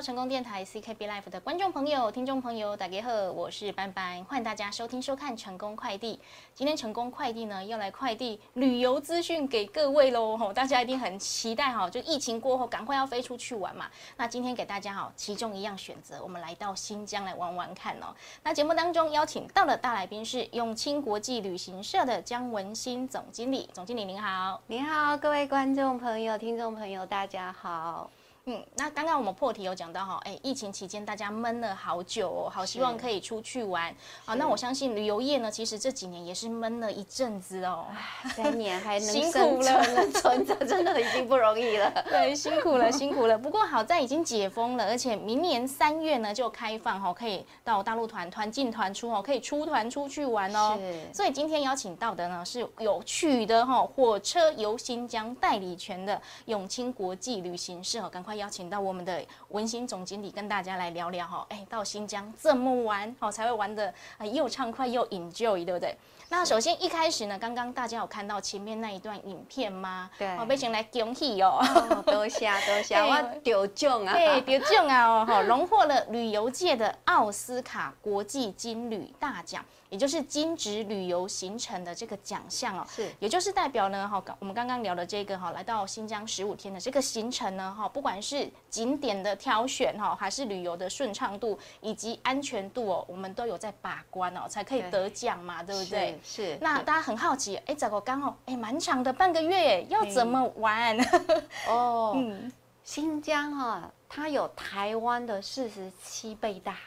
成功电台 CKB Life 的观众朋友、听众朋友，大家好，我是班班，欢迎大家收听收看成功快递。今天成功快递呢要来快递旅游资讯给各位喽，吼，大家一定很期待哈，就疫情过后赶快要飞出去玩嘛。那今天给大家哈，其中一样选择，我们来到新疆来玩玩看哦。那节目当中邀请到的大来宾是永清国际旅行社的江文新总经理，总经理您好，您好，各位观众朋友、听众朋友，大家好。嗯，那刚刚我们破题有讲到哈，哎，疫情期间大家闷了好久哦，好希望可以出去玩啊。那我相信旅游业呢，其实这几年也是闷了一阵子哦，三年还能辛苦了，存着真的已经不容易了。对，辛苦了，辛苦了。不过好在已经解封了，而且明年三月呢就开放哈，可以到大陆团团进团出哦，可以出团出去玩哦。是。所以今天邀请到的呢是有趣的哈，火车游新疆代理权的永清国际旅行社，赶快。邀请到我们的文心总经理跟大家来聊聊哈，哎，到新疆这么玩哦，才会玩的啊又畅快又 enjoy，对不对？那首先一开始呢，刚刚大家有看到前面那一段影片吗？对，好，被请来恭喜哦，多谢多谢，我得奖啊，对，得奖啊哦，哈，荣获了旅游界的奥斯卡国际金旅大奖。也就是金值旅游行程的这个奖项哦，是，也就是代表呢，哈，我们刚刚聊的这个哈，来到新疆十五天的这个行程呢，哈，不管是景点的挑选哈，还是旅游的顺畅度以及安全度哦，我们都有在把关哦，才可以得奖嘛，对不对？是。那大家很好奇，哎，这个刚好，哎，蛮长的半个月，要怎么玩？哦，嗯，新疆哈，它有台湾的四十七倍大。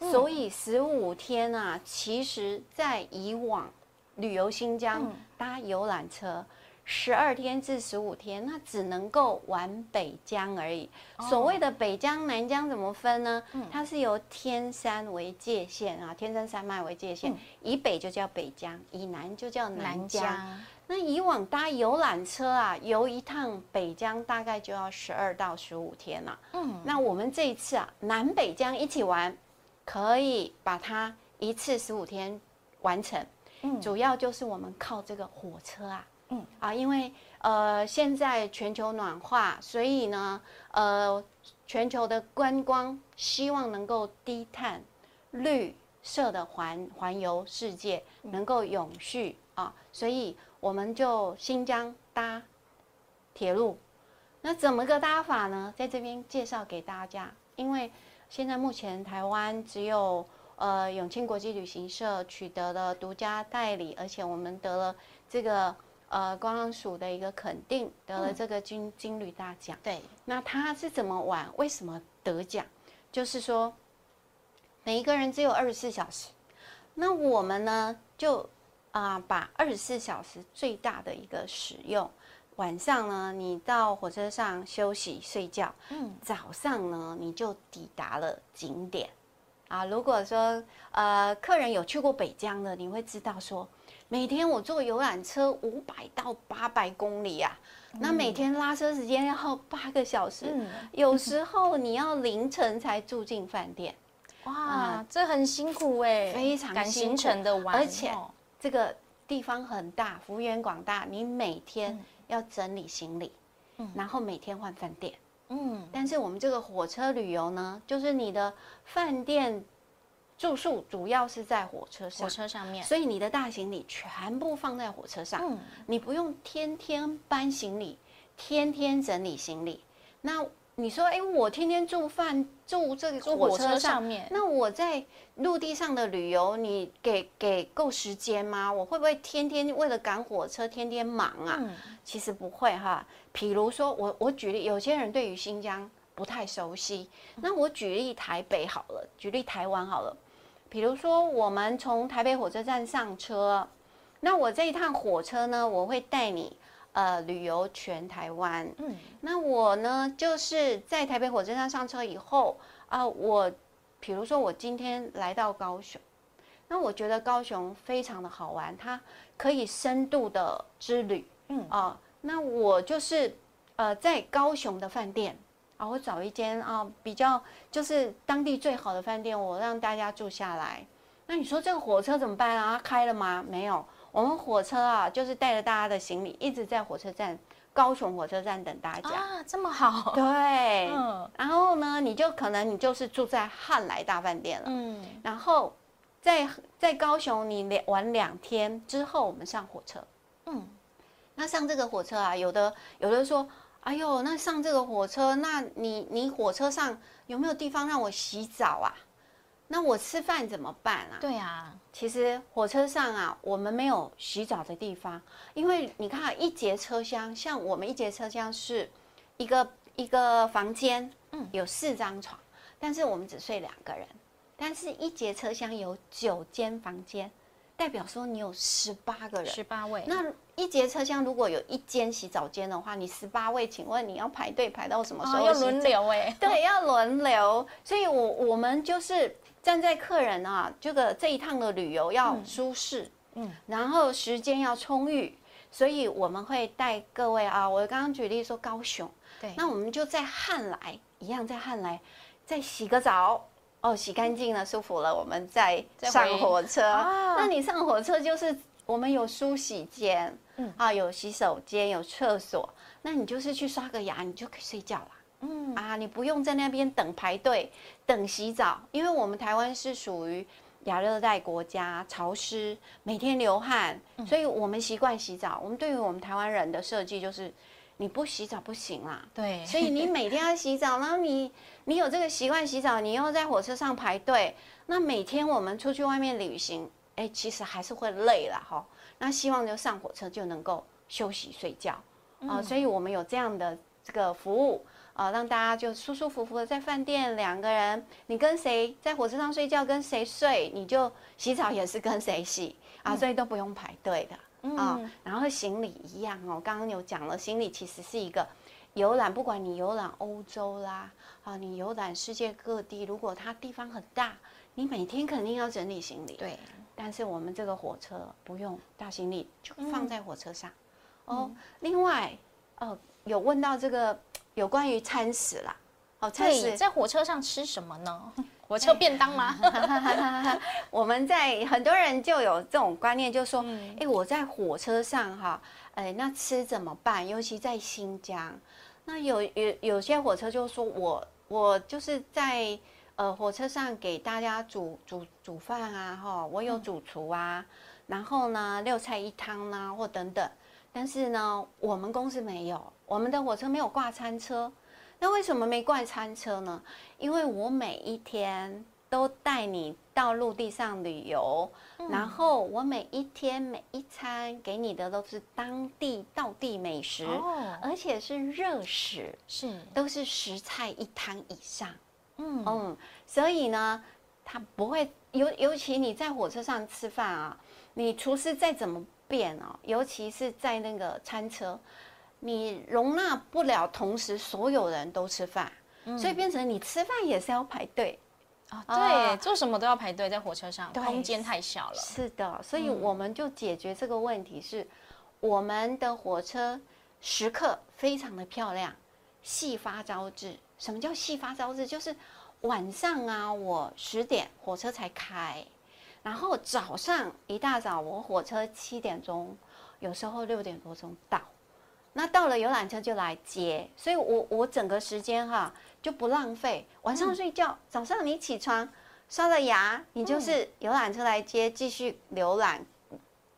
所以十五天啊，其实，在以往旅游新疆搭游览车，十二天至十五天，那只能够玩北疆而已。所谓的北疆、南疆怎么分呢？它是由天山为界限啊，天山山脉为界限，以北就叫北疆，以南就叫南疆。那以往搭游览车啊，游一趟北疆大概就要十二到十五天了。嗯，那我们这一次啊，南北疆一起玩。可以把它一次十五天完成，嗯，主要就是我们靠这个火车啊，嗯。啊，因为呃现在全球暖化，所以呢，呃全球的观光希望能够低碳、绿色的环环游世界，能够永续啊，所以我们就新疆搭铁路，那怎么个搭法呢？在这边介绍给大家，因为。现在目前台湾只有呃永庆国际旅行社取得了独家代理，而且我们得了这个呃观光署的一个肯定，得了这个金金旅大奖。对，那他是怎么玩？为什么得奖？就是说每一个人只有二十四小时，那我们呢就啊把二十四小时最大的一个使用。晚上呢，你到火车上休息睡觉。嗯，早上呢，你就抵达了景点。啊，如果说呃客人有去过北疆的，你会知道说，每天我坐游览车五百到八百公里啊，那每天拉车时间要八个小时，有时候你要凌晨才住进饭店。哇，这很辛苦哎，非常赶行程的玩，而且这个地方很大，幅员广大，你每天。要整理行李，嗯，然后每天换饭店，嗯，但是我们这个火车旅游呢，就是你的饭店住宿主要是在火车上，火车上面，所以你的大行李全部放在火车上，嗯，你不用天天搬行李，天天整理行李，那。你说，哎，我天天住饭住这个火车上面，那我在陆地上的旅游，你给给够时间吗？我会不会天天为了赶火车天天忙啊？其实不会哈。比如说，我我举例，有些人对于新疆不太熟悉，那我举例台北好了，举例台湾好了。比如说，我们从台北火车站上车，那我这一趟火车呢，我会带你。呃，旅游全台湾。嗯，那我呢，就是在台北火车站上车以后啊，我，比如说我今天来到高雄，那我觉得高雄非常的好玩，它可以深度的之旅。嗯啊，那我就是呃，在高雄的饭店啊，我找一间啊比较就是当地最好的饭店，我让大家住下来。那你说这个火车怎么办啊？开了吗？没有。我们火车啊，就是带着大家的行李，一直在火车站高雄火车站等大家啊，这么好，对，嗯，然后呢，你就可能你就是住在汉来大饭店了，嗯，然后在在高雄你两玩两天之后，我们上火车，嗯，那上这个火车啊，有的有的说，哎呦，那上这个火车，那你你火车上有没有地方让我洗澡啊？那我吃饭怎么办啊？对啊，其实火车上啊，我们没有洗澡的地方，因为你看一节车厢，像我们一节车厢是一个一个房间，嗯，有四张床，但是我们只睡两个人，但是一节车厢有九间房间。代表说你有十八个人，十八位。那一节车厢如果有一间洗澡间的话，你十八位，请问你要排队排到什么时候？要轮流哎。对，要轮流。所以，我我们就是站在客人啊，这个这一趟的旅游要舒适，嗯，然后时间要充裕，所以我们会带各位啊。我刚刚举例说高雄，对，那我们就在汉来一样，在汉来再洗个澡。哦，洗干净了，舒服了，我们再上火车。那你上火车就是我们有梳洗间，嗯啊，有洗手间，有厕所。那你就是去刷个牙，你就可以睡觉了。嗯啊，你不用在那边等排队等洗澡，因为我们台湾是属于亚热带国家，潮湿，每天流汗，所以我们习惯洗澡。我们对于我们台湾人的设计就是。你不洗澡不行啦，对，所以你每天要洗澡，然后你你有这个习惯洗澡，你又在火车上排队，那每天我们出去外面旅行，哎，其实还是会累了哈。那希望就上火车就能够休息睡觉啊，所以我们有这样的这个服务啊，让大家就舒舒服服的在饭店两个人，你跟谁在火车上睡觉，跟谁睡，你就洗澡也是跟谁洗啊，所以都不用排队的。啊，然后行李一样哦，刚刚有讲了，行李其实是一个游览，不管你游览欧洲啦，啊，你游览世界各地，如果它地方很大，你每天肯定要整理行李。对，但是我们这个火车不用大行李，就放在火车上。哦，另外，呃，有问到这个有关于餐食啦，哦，餐食在火车上吃什么呢？火车便当吗？我们在很多人就有这种观念，就说：哎，我在火车上哈，哎，那吃怎么办？尤其在新疆，那有有有些火车就说我我就是在呃火车上给大家煮煮煮饭啊，哈，我有主厨啊，然后呢六菜一汤呢，或等等。但是呢，我们公司没有，我们的火车没有挂餐车。那为什么没挂餐车呢？因为我每一天都带你到陆地上旅游，然后我每一天每一餐给你的都是当地道地美食，而且是热食，是都是十菜一汤以上。嗯嗯，所以呢，它不会尤尤其你在火车上吃饭啊，你厨师再怎么变哦，尤其是在那个餐车。你容纳不了同时所有人都吃饭，所以变成你吃饭也是要排队啊。对，做什么都要排队，在火车上空间太小了。是的，所以我们就解决这个问题，是我们的火车时刻非常的漂亮，细发招致。什么叫细发招致？就是晚上啊，我十点火车才开，然后早上一大早我火车七点钟，有时候六点多钟到。那到了游览车就来接，所以我我整个时间哈就不浪费。晚上睡觉，早上你起床刷了牙，你就是游览车来接，继续浏览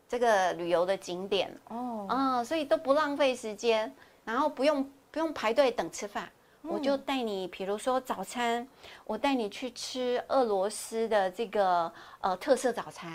这个旅游的景点哦。啊，所以都不浪费时间，然后不用不用排队等吃饭，我就带你，比如说早餐，我带你去吃俄罗斯的这个呃特色早餐。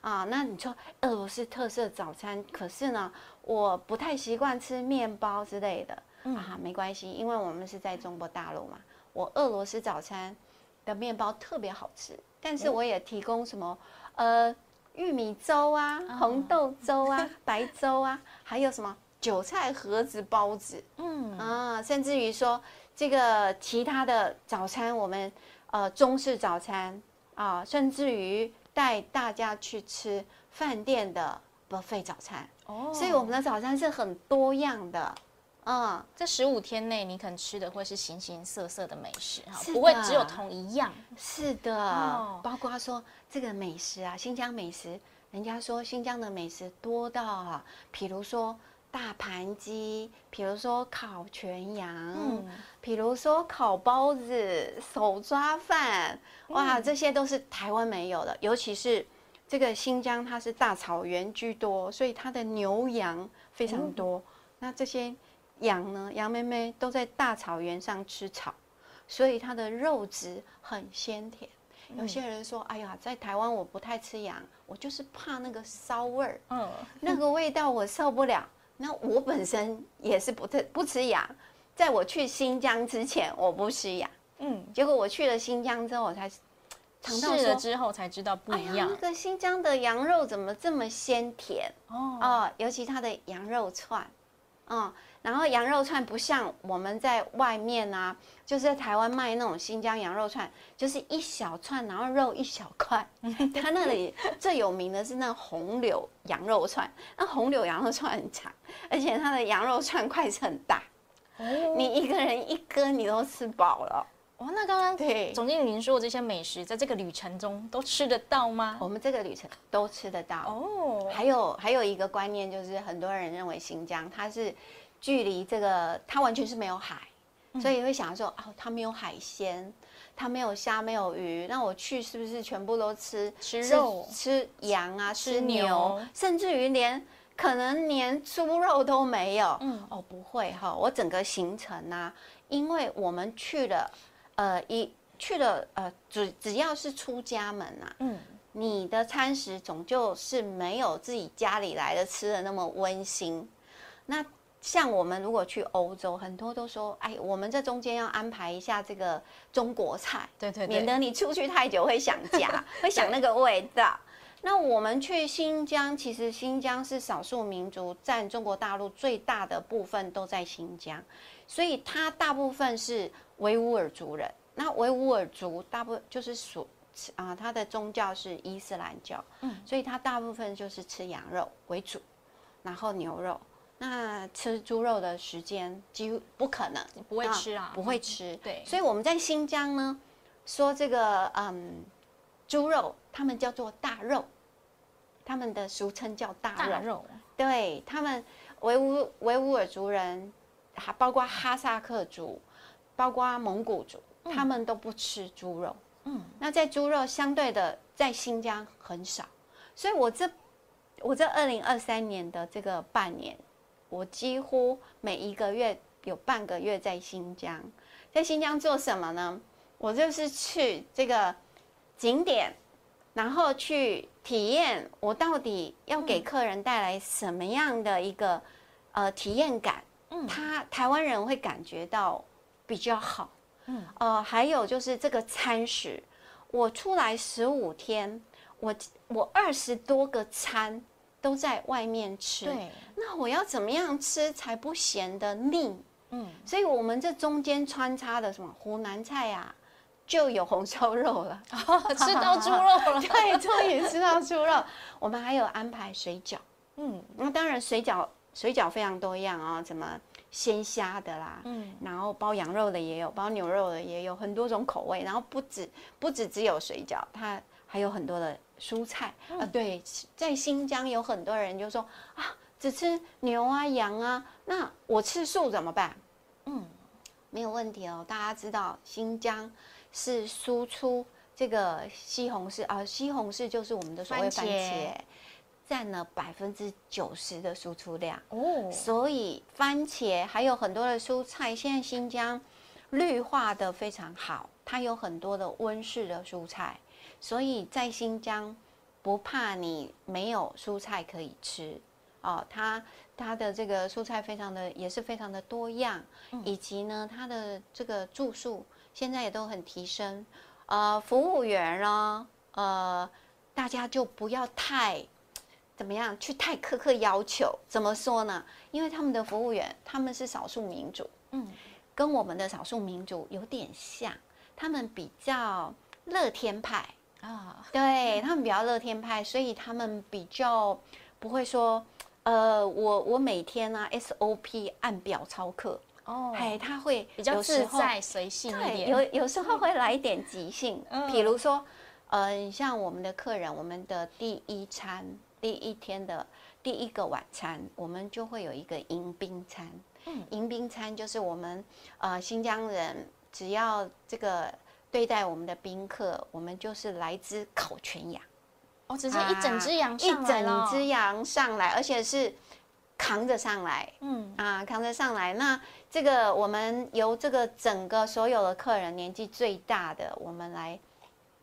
啊，那你说俄罗斯特色早餐，可是呢，我不太习惯吃面包之类的啊，没关系，因为我们是在中国大陆嘛，我俄罗斯早餐的面包特别好吃，但是我也提供什么呃玉米粥啊、红豆粥啊、白粥啊，还有什么韭菜盒子包子，嗯。啊，甚至于说这个其他的早餐，我们呃中式早餐啊，甚至于。带大家去吃饭店的 buffet 早餐。哦，所以我们的早餐是很多样的，嗯，这十五天内你可能吃的会是形形色色的美食哈，不会只有同一样。是的，包括说这个美食啊，新疆美食，人家说新疆的美食多到啊，比如说大盘鸡，比如说烤全羊，嗯比如说烤包子、手抓饭，哇，这些都是台湾没有的。尤其是这个新疆，它是大草原居多，所以它的牛羊非常多。那这些羊呢，羊妹妹都在大草原上吃草，所以它的肉质很鲜甜。有些人说：“哎呀，在台湾我不太吃羊，我就是怕那个骚味儿，嗯，那个味道我受不了。那我本身也是不特不吃羊，在我去新疆之前我不吃羊，嗯，结果我去了新疆之后，我才尝到了之后才知道不一样。那个新疆的羊肉怎么这么鲜甜？哦，尤其它的羊肉串，嗯。”然后羊肉串不像我们在外面啊，就是在台湾卖那种新疆羊肉串，就是一小串，然后肉一小块。他那里最有名的是那红柳羊肉串，那红柳羊肉串很长，而且它的羊肉串块是很大，你一个人一根你都吃饱了。哇，那刚刚对总经理您说的这些美食，在这个旅程中都吃得到吗？我们这个旅程都吃得到哦。还有还有一个观念就是，很多人认为新疆它是。距离这个，它完全是没有海，所以会想说，哦，它没有海鲜，它没有虾，没有鱼，那我去是不是全部都吃吃肉、吃羊啊、吃牛，甚至于连可能连猪肉都没有？嗯，哦，不会哈，我整个行程呢，因为我们去了，呃，一去了，呃，只只要是出家门啊，嗯，你的餐食总就是没有自己家里来的吃的那么温馨，那。像我们如果去欧洲，很多都说，哎，我们这中间要安排一下这个中国菜，对对，免得你出去太久会想家，会想那个味道。那我们去新疆，其实新疆是少数民族占中国大陆最大的部分都在新疆，所以它大部分是维吾尔族人。那维吾尔族大部分就是属啊，他的宗教是伊斯兰教，嗯，所以它大部分就是吃羊肉为主，然后牛肉。那吃猪肉的时间几乎不可能，不会吃啊，不会吃。对，所以我们在新疆呢，说这个嗯，猪肉他们叫做大肉，他们的俗称叫大肉。对他们维吾维吾尔族人，还包括哈萨克族，包括蒙古族，他们都不吃猪肉。嗯，那在猪肉相对的在新疆很少，所以我这我这二零二三年的这个半年。我几乎每一个月有半个月在新疆，在新疆做什么呢？我就是去这个景点，然后去体验我到底要给客人带来什么样的一个呃体验感。嗯，他台湾人会感觉到比较好。嗯，呃，还有就是这个餐食，我出来十五天，我我二十多个餐。都在外面吃，对，那我要怎么样吃才不嫌得腻？嗯，所以我们这中间穿插的什么湖南菜呀，就有红烧肉了，吃到猪肉了，对，终于吃到猪肉。我们还有安排水饺，嗯，那当然水饺水饺非常多样啊，什么鲜虾的啦，嗯，然后包羊肉的也有，包牛肉的也有，很多种口味。然后不止不止只有水饺，它还有很多的。蔬菜啊，对，在新疆有很多人就说啊，只吃牛啊、羊啊，那我吃素怎么办？嗯，没有问题哦。大家知道新疆是输出这个西红柿啊，西红柿就是我们的所谓番茄，占了百分之九十的输出量哦。所以番茄还有很多的蔬菜，现在新疆绿化的非常好，它有很多的温室的蔬菜。所以在新疆，不怕你没有蔬菜可以吃哦。它它的这个蔬菜非常的也是非常的多样，以及呢，它的这个住宿现在也都很提升。呃，服务员呢，呃，大家就不要太怎么样去太苛刻要求。怎么说呢？因为他们的服务员他们是少数民族，嗯，跟我们的少数民族有点像，他们比较乐天派。啊，对他们比较乐天派，所以他们比较不会说，呃，我我每天啊 SOP 按表操课哦，嘿，他会比较自在随性一点，有 有时候会来一点即兴，比如说，呃，像我们的客人，我们的第一餐第一天的第一个晚餐，我们就会有一个迎宾餐。嗯，迎宾餐就是我们呃新疆人只要这个对待我们的宾客，我们就是来只烤全羊。哦，直接一整只羊一整只羊上来，而且是扛着上来。嗯啊，扛着上来。那这个我们由这个整个所有的客人年纪最大的，我们来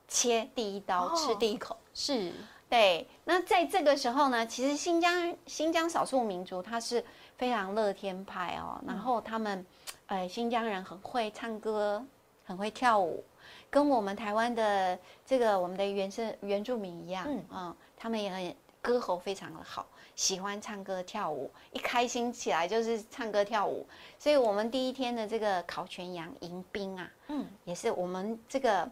切第一刀，吃第一口。是。对，那在这个时候呢，其实新疆新疆少数民族他是非常乐天派哦，然后他们，呃，新疆人很会唱歌，很会跳舞，跟我们台湾的这个我们的原生原住民一样，嗯，他们也很歌喉非常的好，喜欢唱歌跳舞，一开心起来就是唱歌跳舞，所以我们第一天的这个烤全羊迎宾啊，嗯，也是我们这个。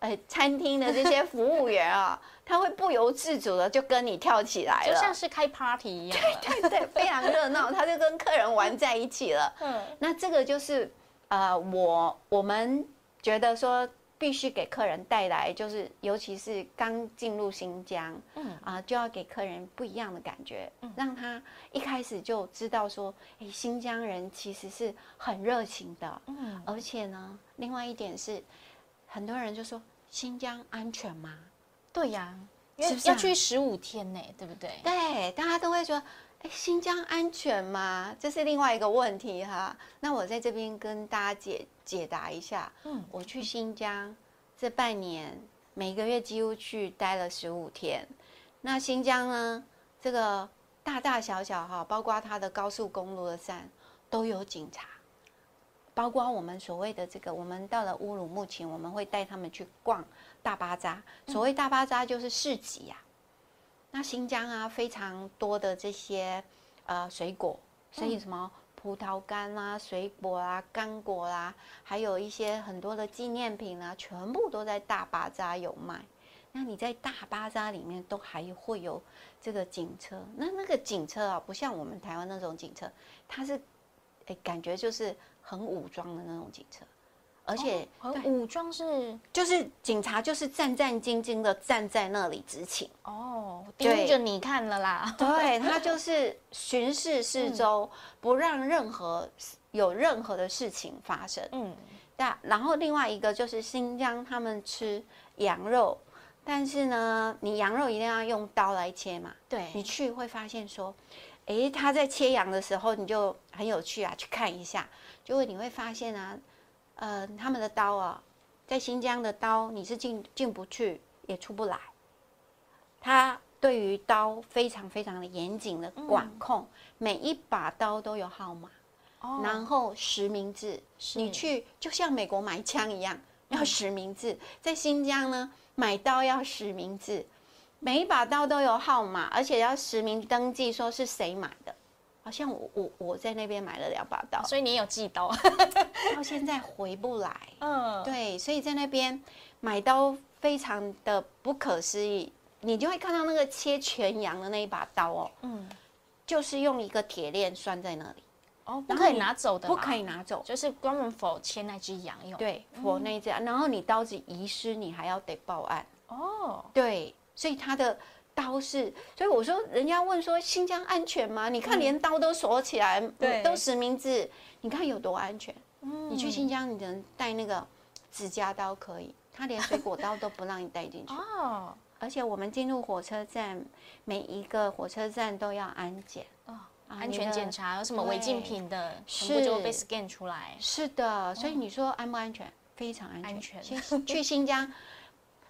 呃，餐厅的这些服务员啊，他会不由自主的就跟你跳起来了，就像是开 party 一样。对对对，非常热闹，他就跟客人玩在一起了。嗯，那这个就是呃，我我们觉得说必须给客人带来，就是尤其是刚进入新疆，嗯啊，就要给客人不一样的感觉，让他一开始就知道说，哎，新疆人其实是很热情的。嗯，而且呢，另外一点是，很多人就说。新疆安全吗？对呀，因为要去十五天呢，对不对？对，大家都会说，哎，新疆安全吗？这是另外一个问题哈。那我在这边跟大家解解答一下。嗯，我去新疆这半年，每个月几乎去待了十五天。那新疆呢，这个大大小小哈，包括它的高速公路的站都有警察。包括我们所谓的这个，我们到了乌鲁木齐，我们会带他们去逛大巴扎。所谓大巴扎就是市集呀。那新疆啊，非常多的这些呃水果，所以什么葡萄干啦、水果啦、干果啦，还有一些很多的纪念品啊，全部都在大巴扎有卖。那你在大巴扎里面都还会有这个警车，那那个警车啊，不像我们台湾那种警车，它是哎感觉就是。很武装的那种警车，而且很武装是就是警察就是战战兢兢的站在那里执勤哦，盯着你看了啦。对他就是巡视四周，不让任何有任何的事情发生。嗯，那然后另外一个就是新疆他们吃羊肉，但是呢，你羊肉一定要用刀来切嘛。对，你去会发现说，哎，他在切羊的时候你就很有趣啊，去看一下。就会你会发现啊，呃，他们的刀啊，在新疆的刀你是进进不去也出不来。他对于刀非常非常的严谨的管控，每一把刀都有号码，然后实名制。你去就像美国买枪一样，要实名制。在新疆呢，买刀要实名制，每一把刀都有号码，而且要实名登记，说是谁买的。好像我我我在那边买了两把刀，所以你有寄刀，到现在回不来。嗯，对，所以在那边买刀非常的不可思议。你就会看到那个切全羊的那一把刀哦，嗯，就是用一个铁链拴在那里，哦，不可以拿走的，不可以拿走，就是专门否切那只羊用。对，否那只，然后你刀子遗失，你还要得报案。哦，对，所以他的。刀是，所以我说，人家问说新疆安全吗？你看连刀都锁起来，都实名制，你看有多安全？你去新疆，你能带那个指甲刀可以，他连水果刀都不让你带进去。哦，而且我们进入火车站，每一个火车站都要安检哦，安全检查有什么违禁品的，全部就被 scan 出来。是的，所以你说安不安全？非常安全。去新疆。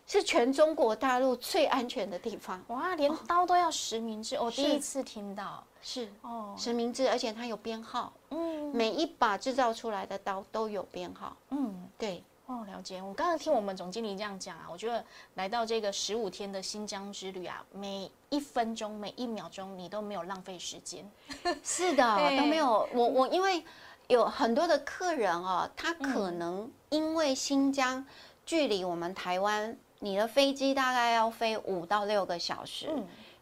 是全中国大陆最安全的地方哇！连刀都要实名制，我第一次听到。是哦，实名制，而且它有编号。嗯，每一把制造出来的刀都有编号。嗯，对。哦，了解。我刚刚听我们总经理这样讲啊，我觉得来到这个十五天的新疆之旅啊，每一分钟、每一秒钟你都没有浪费时间。是的，都没有。我我因为有很多的客人哦，他可能因为新疆距离我们台湾。你的飞机大概要飞五到六个小时，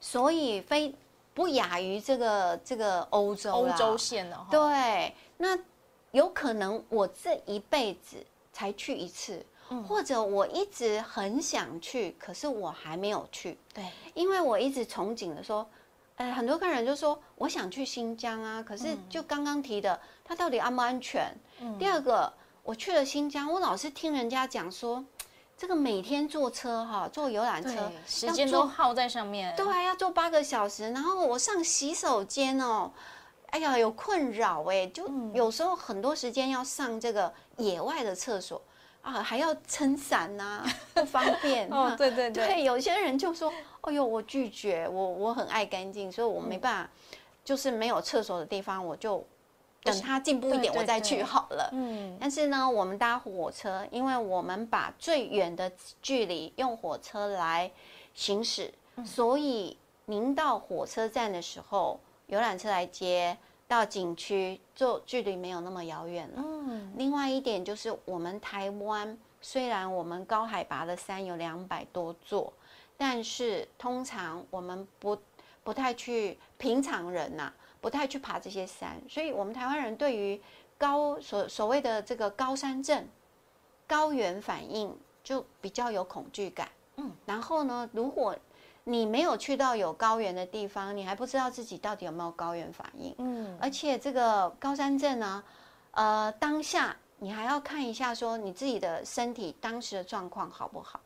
所以飞不亚于这个这个欧洲欧洲线的。对，那有可能我这一辈子才去一次，或者我一直很想去，可是我还没有去。对，因为我一直憧憬的说，呃，很多客人就说我想去新疆啊，可是就刚刚提的，它到底安不安全？第二个，我去了新疆，我老是听人家讲说，这个每天坐车哈，坐游览车，时间都耗在上面，对啊，要坐八个小时，然后我上洗手间哦，哎呀，有困扰哎，就有时候很多时间要上这个野外的厕所。啊，还要撑伞呐，不方便。哦，对对对，有些人就说：“哎呦，我拒绝，我我很爱干净，所以我没办法，就是没有厕所的地方，我就等它进步一点，我再去好了。”嗯。但是呢，我们搭火车，因为我们把最远的距离用火车来行驶，所以您到火车站的时候，游览车来接。到景区，就距离没有那么遥远了。嗯，另外一点就是，我们台湾虽然我们高海拔的山有两百多座，但是通常我们不不太去，平常人呐不太去爬这些山，所以我们台湾人对于高所所谓的这个高山症、高原反应就比较有恐惧感。嗯，然后呢，如果你没有去到有高原的地方，你还不知道自己到底有没有高原反应。嗯，而且这个高山症呢，呃，当下你还要看一下，说你自己的身体当时的状况好不好。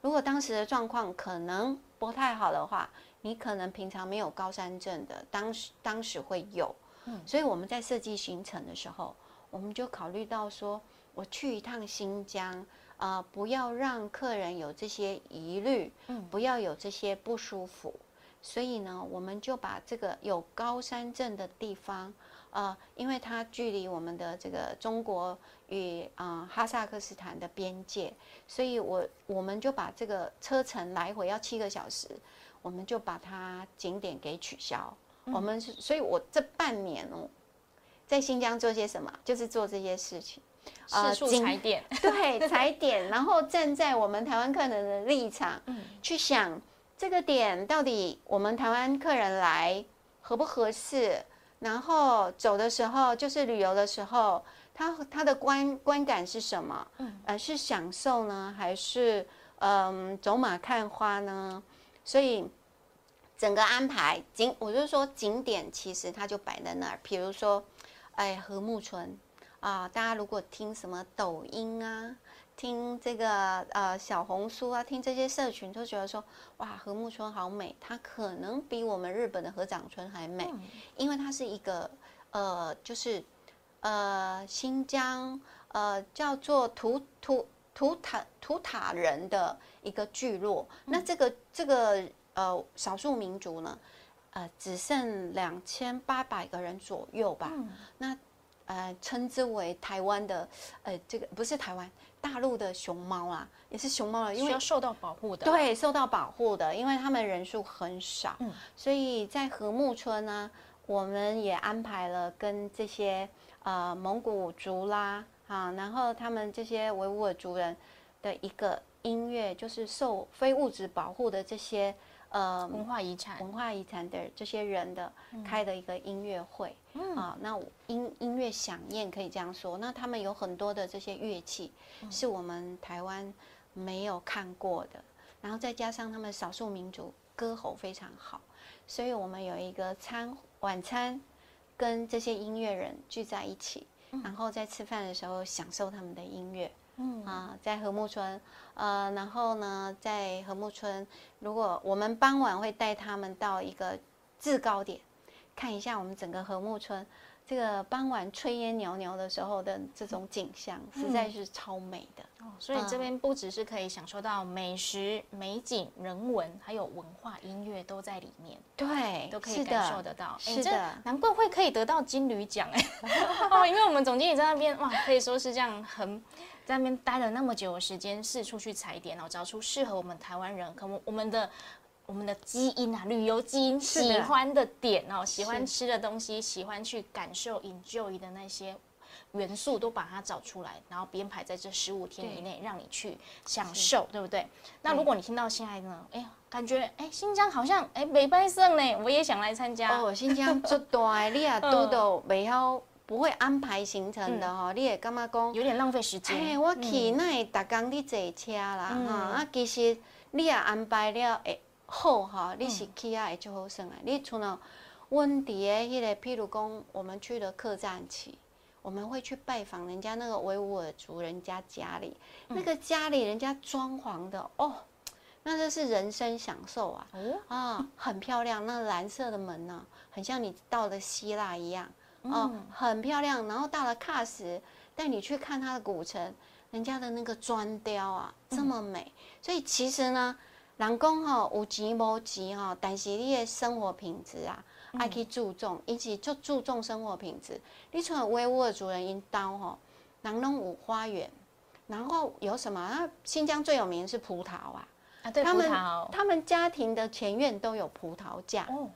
如果当时的状况可能不太好的话，你可能平常没有高山症的，当时当时会有。嗯，所以我们在设计行程的时候，我们就考虑到说，我去一趟新疆。啊，不要让客人有这些疑虑，嗯，不要有这些不舒服，所以呢，我们就把这个有高山症的地方，呃，因为它距离我们的这个中国与啊哈萨克斯坦的边界，所以我我们就把这个车程来回要七个小时，我们就把它景点给取消。我们是，所以我这半年哦，在新疆做些什么，就是做这些事情。四处踩点，对，踩点，然后站在我们台湾客人的立场，去想这个点到底我们台湾客人来合不合适，然后走的时候就是旅游的时候，他他的观观感是什么？嗯，呃，是享受呢，还是嗯走马看花呢？所以整个安排景，我就说景点其实它就摆在那儿，比如说，哎，和睦村。啊，大家如果听什么抖音啊，听这个呃小红书啊，听这些社群，都觉得说哇，和睦村好美，它可能比我们日本的合掌村还美，因为它是一个呃，就是呃新疆呃叫做图图图塔图塔人的一个聚落。那这个这个呃少数民族呢，呃只剩两千八百个人左右吧。那呃，称之为台湾的，呃，这个不是台湾大陆的熊猫啊，也是熊猫了，因为要受到保护的。对，受到保护的，因为他们人数很少，嗯，所以在和睦村呢，我们也安排了跟这些呃蒙古族啦，啊，然后他们这些维吾尔族人的一个音乐，就是受非物质保护的这些。呃，文化遗产，文化遗产的这些人的开的一个音乐会，啊，那音音乐响宴可以这样说。那他们有很多的这些乐器，是我们台湾没有看过的。然后再加上他们少数民族歌喉非常好，所以我们有一个餐晚餐，跟这些音乐人聚在一起，然后在吃饭的时候享受他们的音乐。嗯啊，在和睦村，呃，然后呢，在和睦村，如果我们傍晚会带他们到一个制高点，看一下我们整个和睦村这个傍晚炊烟袅袅的时候的这种景象，实在是超美的。哦，所以这边不只是可以享受到美食、美景、人文，还有文化、音乐都在里面。对，都可以感受得到。是的，难怪会可以得到金驴奖哎！哦，因为我们总经理在那边哇，可以说是这样很。在那边待了那么久的时间，四处去踩点，然后找出适合我们台湾人，可能我们的我们的基因啊，旅游基因喜欢的点哦，喜欢吃的东西，喜欢去感受 enjoy 的那些元素，都把它找出来，然后编排在这十五天以内，让你去享受，对不对？那如果你听到现在呢，哎，感觉哎，新疆好像哎没拜胜呢，我也想来参加哦。新疆做大，你也都都未晓。不会安排行程的哈，你也干嘛讲？有点浪费时间。哎，我去那，逐工你坐车啦哈，啊，其实你也安排了，哎，好哈，你是起来就好生啊。你除了温迪诶，迄个譬如讲，我们去了客栈去，我们会去拜访人家那个维吾尔族人家家里，那个家里人家装潢的哦，那这是人生享受啊！啊，很漂亮，那蓝色的门呢，很像你到了希腊一样哦，很漂亮。然后到了喀什，带你去看它的古城，人家的那个砖雕啊，这么美。所以其实呢。人讲吼有钱无钱吼，但是你的生活品质啊，爱去注重，以及就注重生活品质。你像维吾尔族人因刀吼，人拢有花园，然后有什么？那新疆最有名是葡萄啊，啊对，葡萄，他们家庭的前院都有葡萄架，哦，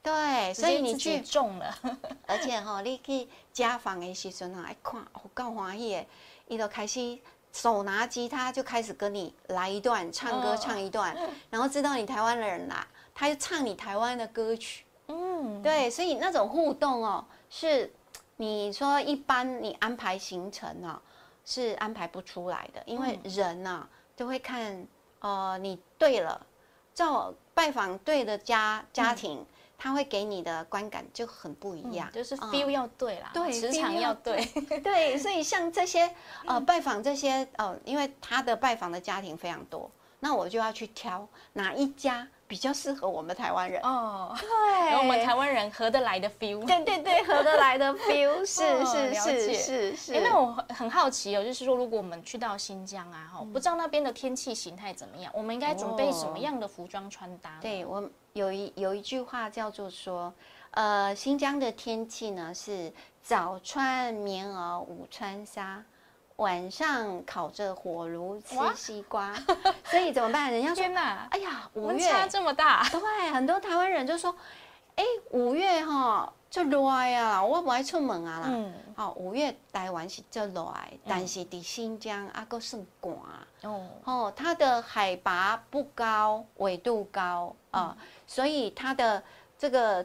对，所以你去种了，而且吼，你去家访的时阵啊，一看，哦，够欢喜的，伊就开始。手拿吉他就开始跟你来一段唱歌，唱一段，然后知道你台湾的人啦，他就唱你台湾的歌曲。嗯，对，所以那种互动哦，是你说一般你安排行程呢是安排不出来的，因为人呐都会看，呃，你对了，照拜访对的家家庭。他会给你的观感就很不一样，就是 feel 要对啦，对，磁场要对，对，所以像这些呃拜访这些呃，因为他的拜访的家庭非常多，那我就要去挑哪一家。比较适合我们台湾人哦，对，我们台湾人合得来的 feel，对对对，合得来的 feel，是是是是是。那我很好奇哦，就是说，如果我们去到新疆啊，哈，不知道那边的天气形态怎么样，我们应该准备什么样的服装穿搭？对我有一有一句话叫做说，呃，新疆的天气呢是早穿棉袄，午穿纱。晚上烤着火炉吃西瓜，所以怎么办？人家天哪！哎呀，五月差这么大，对，很多台湾人就说：“哎，五月哈就热啊，我不爱出门啊啦。”嗯，好，五月台湾是就热，但是在新疆啊，够算寒哦。哦，它的海拔不高，纬度高啊，所以它的这个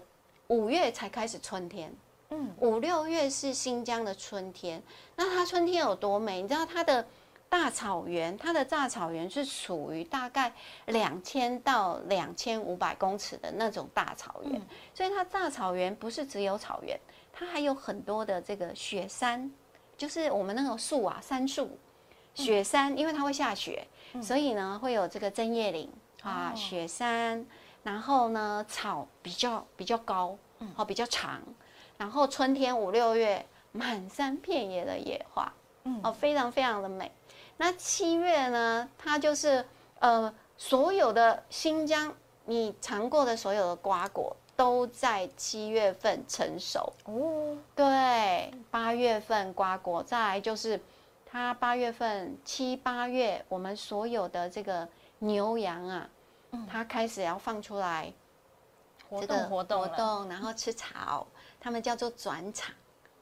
五月才开始春天。嗯，五六月是新疆的春天，那它春天有多美？你知道它的大草原，它的大草原是属于大概两千到两千五百公尺的那种大草原，所以它大草原不是只有草原，它还有很多的这个雪山，就是我们那个树啊，杉树，雪山，因为它会下雪，所以呢会有这个针叶林啊，雪山，然后呢草比较比较高，哦比较长。然后春天五六月，满山遍野的野花，嗯，哦，非常非常的美。那七月呢，它就是呃，所有的新疆你尝过的所有的瓜果都在七月份成熟哦。对，八月份瓜果，再来就是它八月份七八月，我们所有的这个牛羊啊，它开始要放出来活动活动活动，然后吃草。他们叫做转场，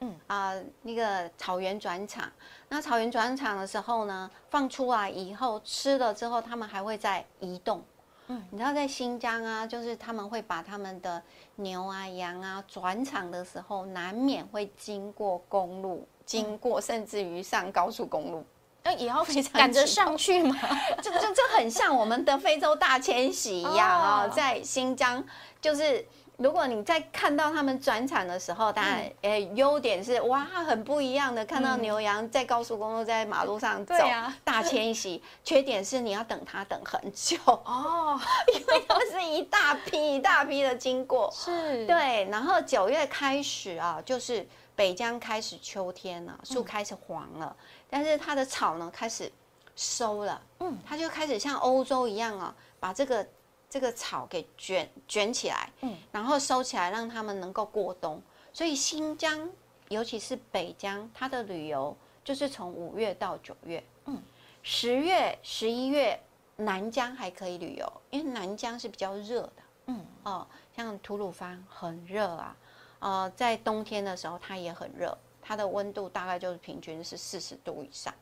嗯啊，那个草原转场。那草原转场的时候呢，放出来以后吃了之后，他们还会再移动。嗯，你知道在新疆啊，就是他们会把他们的牛啊、羊啊转场的时候，难免会经过公路，经过甚至于上高速公路，那也要 赶着上去吗？就就就很像我们的非洲大迁徙一样啊，在新疆就是。如果你在看到他们转场的时候，当然，诶，优点是哇，很不一样的，看到牛羊在高速公路在马路上走，大迁徙。缺点是你要等它等很久哦，因为它是一大批一大批的经过。是，对。然后九月开始啊，就是北疆开始秋天了，树开始黄了，但是它的草呢开始收了，嗯，它就开始像欧洲一样啊，把这个。这个草给卷卷起来，嗯，然后收起来，让他们能够过冬。所以新疆，尤其是北疆，它的旅游就是从五月到九月，嗯，十月、十一月南疆还可以旅游，因为南疆是比较热的，嗯，哦，像吐鲁番很热啊，呃，在冬天的时候它也很热，它的温度大概就是平均是四十度以上。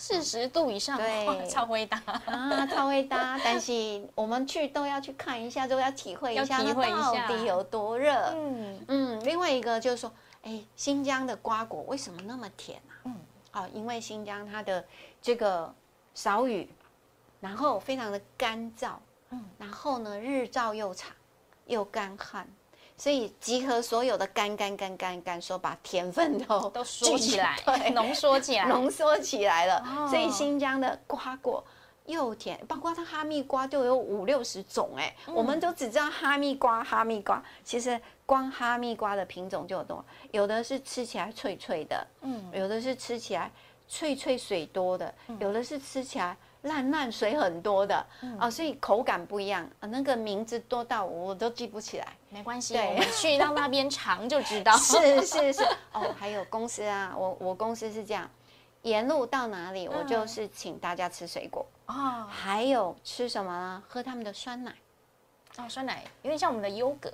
四十度以上，对，超会搭啊，超会搭。但是我们去都要去看一下，都要体会一下，那到底有多热。嗯嗯。另外一个就是说，哎，新疆的瓜果为什么那么甜啊？嗯，哦，因为新疆它的这个少雨，然后非常的干燥，嗯，然后呢，日照又长又干旱。所以集合所有的干干干干干，说把甜分都都缩起来，对，浓缩起来，浓缩起来了。所以新疆的瓜果又甜，包括它哈密瓜就有五六十种哎，我们都只知道哈密瓜，哈密瓜，其实光哈密瓜的品种就有多，有的是吃起来脆脆的，嗯，有的是吃起来脆脆水多的，有的是吃起来。烂烂水很多的啊，所以口感不一样啊。那个名字多到我都记不起来，没关系，我们去到那边尝就知道。是是是哦，还有公司啊，我我公司是这样，沿路到哪里我就是请大家吃水果哦，还有吃什么呢？喝他们的酸奶哦，酸奶有点像我们的优格。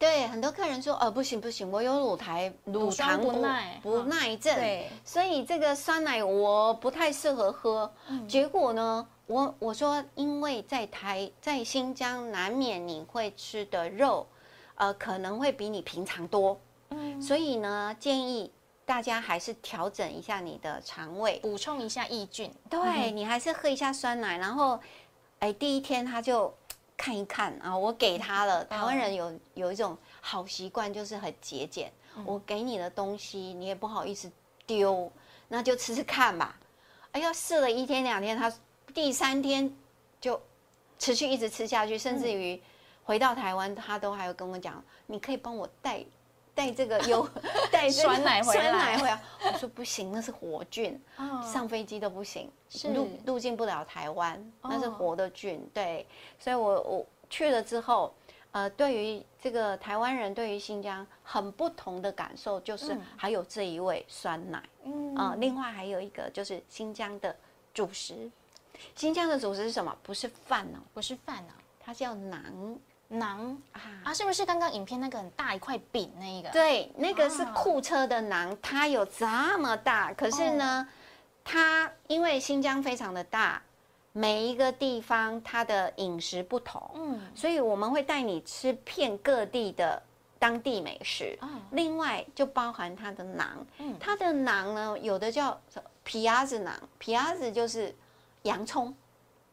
对，很多客人说，呃，不行不行，我有乳台乳糖不耐不耐症，所以这个酸奶我不太适合喝。结果呢，我我说，因为在台在新疆，难免你会吃的肉，呃，可能会比你平常多，嗯，所以呢，建议大家还是调整一下你的肠胃，补充一下益菌。对你还是喝一下酸奶，然后，哎，第一天他就。看一看啊，我给他了。台湾人有有一种好习惯，就是很节俭。我给你的东西，你也不好意思丢，那就吃吃看吧。哎呀，试了一天两天，他第三天就持续一直吃下去，甚至于回到台湾，他都还有跟我讲，你可以帮我带。带这个 有带酸奶回来，我说不行，那是活菌，上飞机都不行，入入境不了台湾，那是活的菌。对，所以我我去了之后，呃，对于这个台湾人对于新疆很不同的感受，就是还有这一味酸奶，嗯。啊，另外还有一个就是新疆的主食，新疆的主食是什么？不是饭哦，不是饭哦，它叫馕。馕啊啊，是不是刚刚影片那个很大一块饼那一个？对，那个是库车的馕，它有这么大。可是呢，它因为新疆非常的大，每一个地方它的饮食不同，嗯，所以我们会带你吃遍各地的当地美食。另外就包含它的馕，嗯，它的馕呢，有的叫皮鸭子馕，皮鸭子就是洋葱。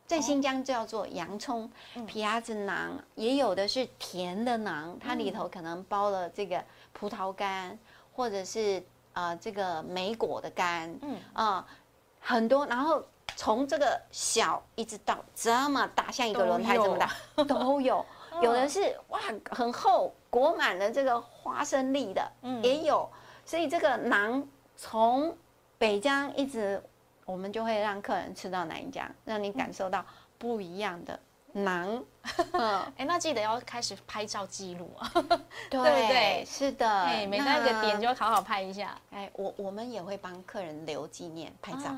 在新疆叫做洋葱皮鸭子囊，也有的是甜的囊，它里头可能包了这个葡萄干，或者是呃这个莓果的干，嗯。啊很多，然后从这个小一直到这么大，像一个轮胎这么大都有，有。的是哇很厚裹满了这个花生粒的，也有，所以这个囊从北疆一直。我们就会让客人吃到哪一家，让你感受到不一样的馕。嗯，哎，那记得要开始拍照记录啊，对 不对？是的，哎，每到一个点就好好拍一下。哎，我我们也会帮客人留纪念拍照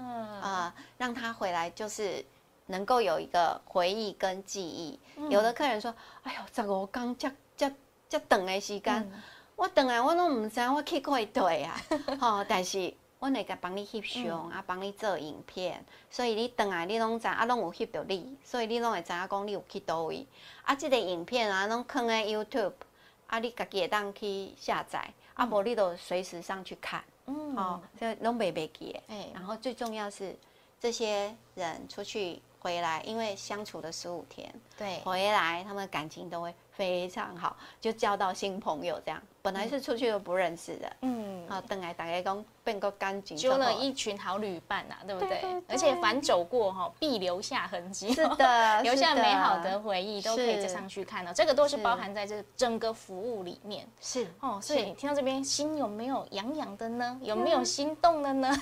啊，让他回来就是能够有一个回忆跟记忆。有的客人说：“哎呦，这个我刚这这这等的时间，我等来我都唔知我去过一对啊。”好，但是。我会甲帮你翕相，啊，帮你做影片，所以你倒来你拢知，啊，拢有翕到你，所以你拢会知影讲你有去倒位。啊，即个影片啊，拢放在 YouTube，啊，你家己会当去下载，啊，无你都随时上去看，嗯，哦，这拢袂袂记诶。哎，然后最重要是，这些人出去回来，因为相处了十五天，对，回来他们感情都会非常好，就交到新朋友这样。本来是出去都不认识的，嗯，好，等来大家讲变个干净，揪了一群好旅伴呐，对不对？而且凡走过哈，必留下痕迹，是的，留下美好的回忆，都可以再上去看到。这个都是包含在这整个服务里面，是哦。所以听到这边，心有没有痒痒的呢？有没有心动的呢？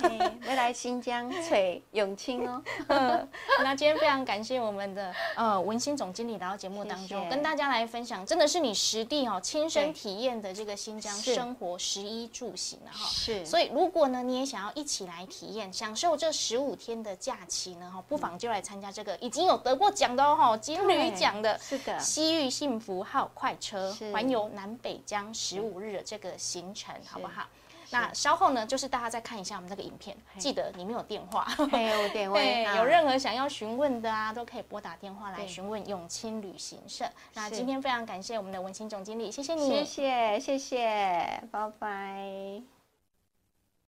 未来新疆翠永清哦。那今天非常感谢我们的呃文心总经理来到节目当中，跟大家来分享，真的是你实地哦亲身体验的这个。新疆生活食衣住行啊，哈，是，所以如果呢，你也想要一起来体验，享受这十五天的假期呢，哈，不妨就来参加这个已经有得过奖的哦，哈，金旅奖的，是的，西域幸福号快车环游南北疆十五日的这个行程，好不好？那稍后呢，就是大家再看一下我们这个影片，记得里面有电话，有电话，对，有任何想要询问的啊，都可以拨打电话来询问永清旅行社。那今天非常感谢我们的文清总经理，谢谢你，谢谢谢谢，拜拜。